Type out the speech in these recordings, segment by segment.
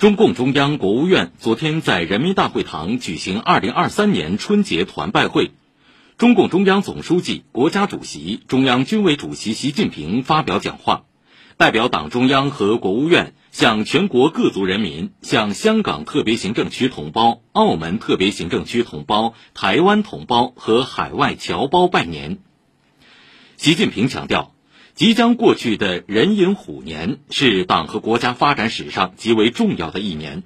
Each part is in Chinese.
中共中央、国务院昨天在人民大会堂举行2023年春节团拜会，中共中央总书记、国家主席、中央军委主席习近平发表讲话，代表党中央和国务院向全国各族人民、向香港特别行政区同胞、澳门特别行政区同胞、台湾同胞和海外侨胞拜年。习近平强调。即将过去的壬寅虎年是党和国家发展史上极为重要的一年。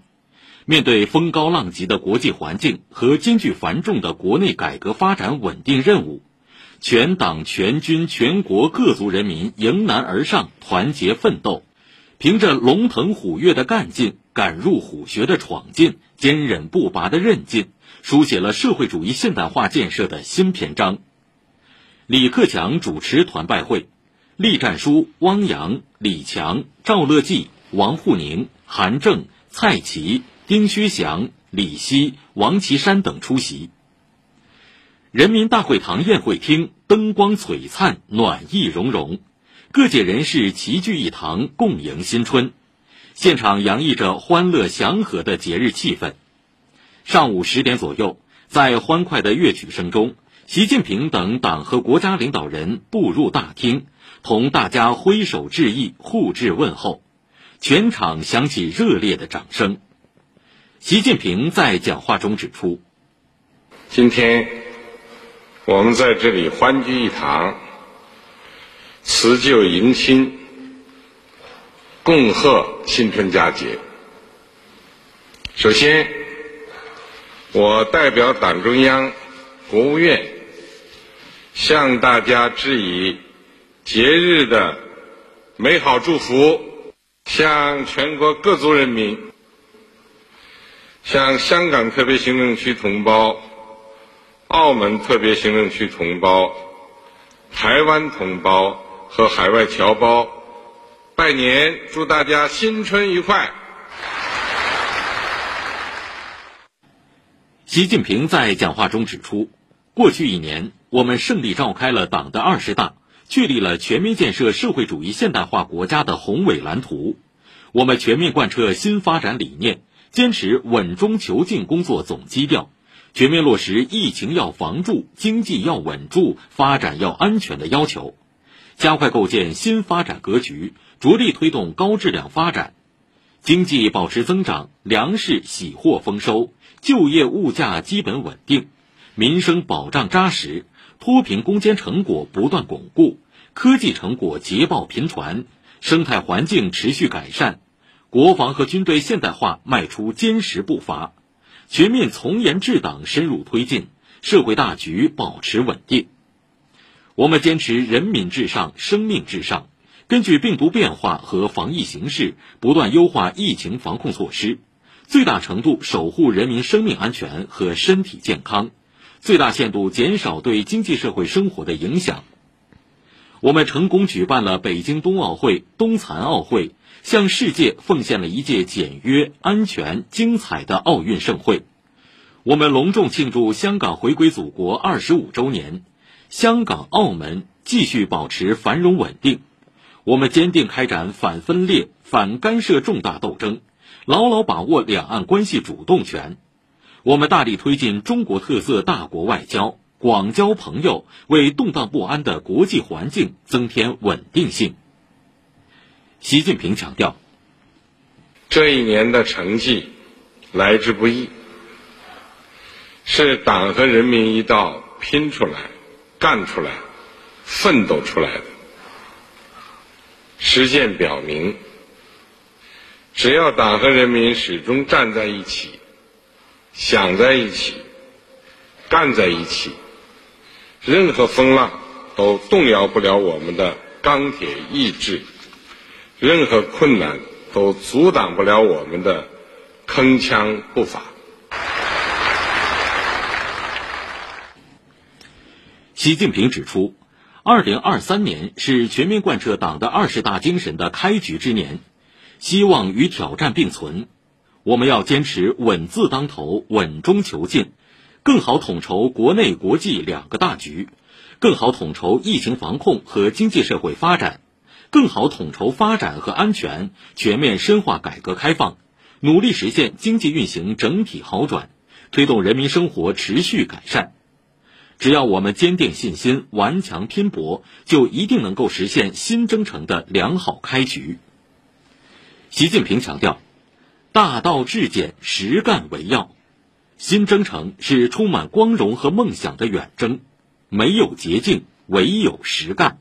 面对风高浪急的国际环境和艰巨繁重的国内改革发展稳定任务，全党全军全国各族人民迎难而上，团结奋斗，凭着龙腾虎跃的干劲、敢入虎穴的闯劲、坚韧不拔的韧劲，书写了社会主义现代化建设的新篇章。李克强主持团拜会。栗战书、汪洋、李强、赵乐际、王沪宁、韩正、蔡奇、丁薛祥、李希、王岐山等出席。人民大会堂宴会厅灯光璀璨，暖意融融，各界人士齐聚一堂，共迎新春。现场洋溢着欢乐祥和的节日气氛。上午十点左右，在欢快的乐曲声中，习近平等党和国家领导人步入大厅。同大家挥手致意，互致问候，全场响起热烈的掌声。习近平在讲话中指出：“今天我们在这里欢聚一堂，辞旧迎新，共贺新春佳节。首先，我代表党中央、国务院向大家致以。”节日的美好祝福，向全国各族人民、向香港特别行政区同胞、澳门特别行政区同胞、台湾同胞和海外侨胞拜年，祝大家新春愉快。习近平在讲话中指出，过去一年，我们胜利召开了党的二十大。确立了全面建设社会主义现代化国家的宏伟蓝图。我们全面贯彻新发展理念，坚持稳中求进工作总基调，全面落实疫情要防住、经济要稳住、发展要安全的要求，加快构建新发展格局，着力推动高质量发展，经济保持增长，粮食喜获丰收，就业物价基本稳定，民生保障扎实。脱贫攻坚成果不断巩固，科技成果捷报频传，生态环境持续改善，国防和军队现代化迈出坚实步伐，全面从严治党深入推进，社会大局保持稳定。我们坚持人民至上、生命至上，根据病毒变化和防疫形势，不断优化疫情防控措施，最大程度守护人民生命安全和身体健康。最大限度减少对经济社会生活的影响。我们成功举办了北京冬奥会、冬残奥会，向世界奉献了一届简约、安全、精彩的奥运盛会。我们隆重庆祝香港回归祖国二十五周年，香港、澳门继续保持繁荣稳定。我们坚定开展反分裂、反干涉重大斗争，牢牢把握两岸关系主动权。我们大力推进中国特色大国外交，广交朋友，为动荡不安的国际环境增添稳定性。习近平强调，这一年的成绩来之不易，是党和人民一道拼出来、干出来、奋斗出来的。实践表明，只要党和人民始终站在一起。想在一起，干在一起，任何风浪都动摇不了我们的钢铁意志，任何困难都阻挡不了我们的铿锵步伐。习近平指出，二零二三年是全面贯彻党的二十大精神的开局之年，希望与挑战并存。我们要坚持稳字当头、稳中求进，更好统筹国内国际两个大局，更好统筹疫情防控和经济社会发展，更好统筹发展和安全，全面深化改革开放，努力实现经济运行整体好转，推动人民生活持续改善。只要我们坚定信心、顽强拼搏，就一定能够实现新征程的良好开局。习近平强调，大道至简，实干为要。新征程是充满光荣和梦想的远征，没有捷径，唯有实干。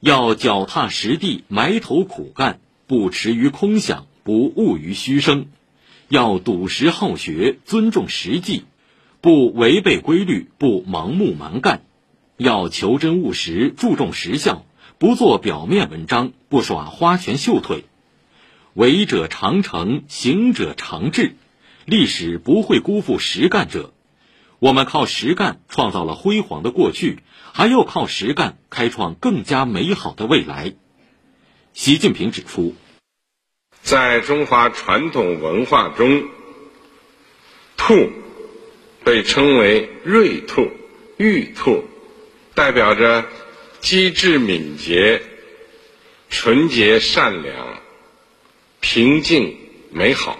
要脚踏实地，埋头苦干，不驰于空想，不骛于虚声。要笃实好学，尊重实际。不违背规律，不盲目蛮干，要求真务实，注重实效，不做表面文章，不耍花拳绣腿。为者常成，行者常至，历史不会辜负实干者。我们靠实干创造了辉煌的过去，还要靠实干开创更加美好的未来。习近平指出，在中华传统文化中，兔。被称为瑞兔、玉兔，代表着机智敏捷、纯洁善良、平静美好。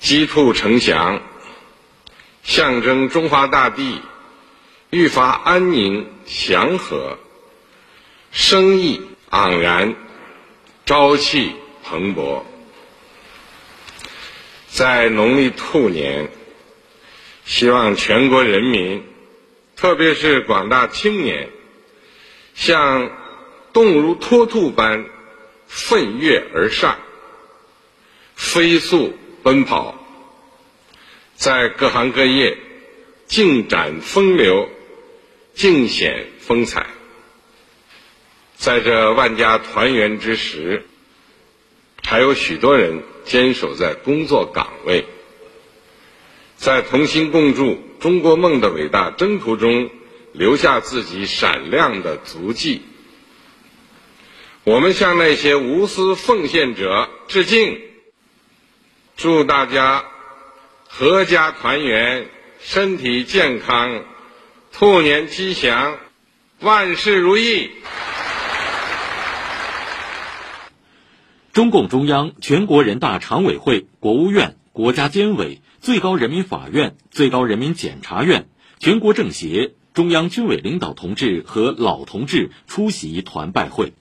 鸡兔呈祥，象征中华大地愈发安宁祥和，生意盎然，朝气蓬勃。在农历兔年，希望全国人民，特别是广大青年，像动如脱兔般奋跃而上，飞速奔跑，在各行各业尽展风流，尽显风采。在这万家团圆之时，还有许多人。坚守在工作岗位，在同心共筑中国梦的伟大征途中留下自己闪亮的足迹。我们向那些无私奉献者致敬，祝大家阖家团圆、身体健康、兔年吉祥、万事如意。中共中央、全国人大常委会、国务院、国家监委、最高人民法院、最高人民检察院、全国政协、中央军委领导同志和老同志出席团拜会。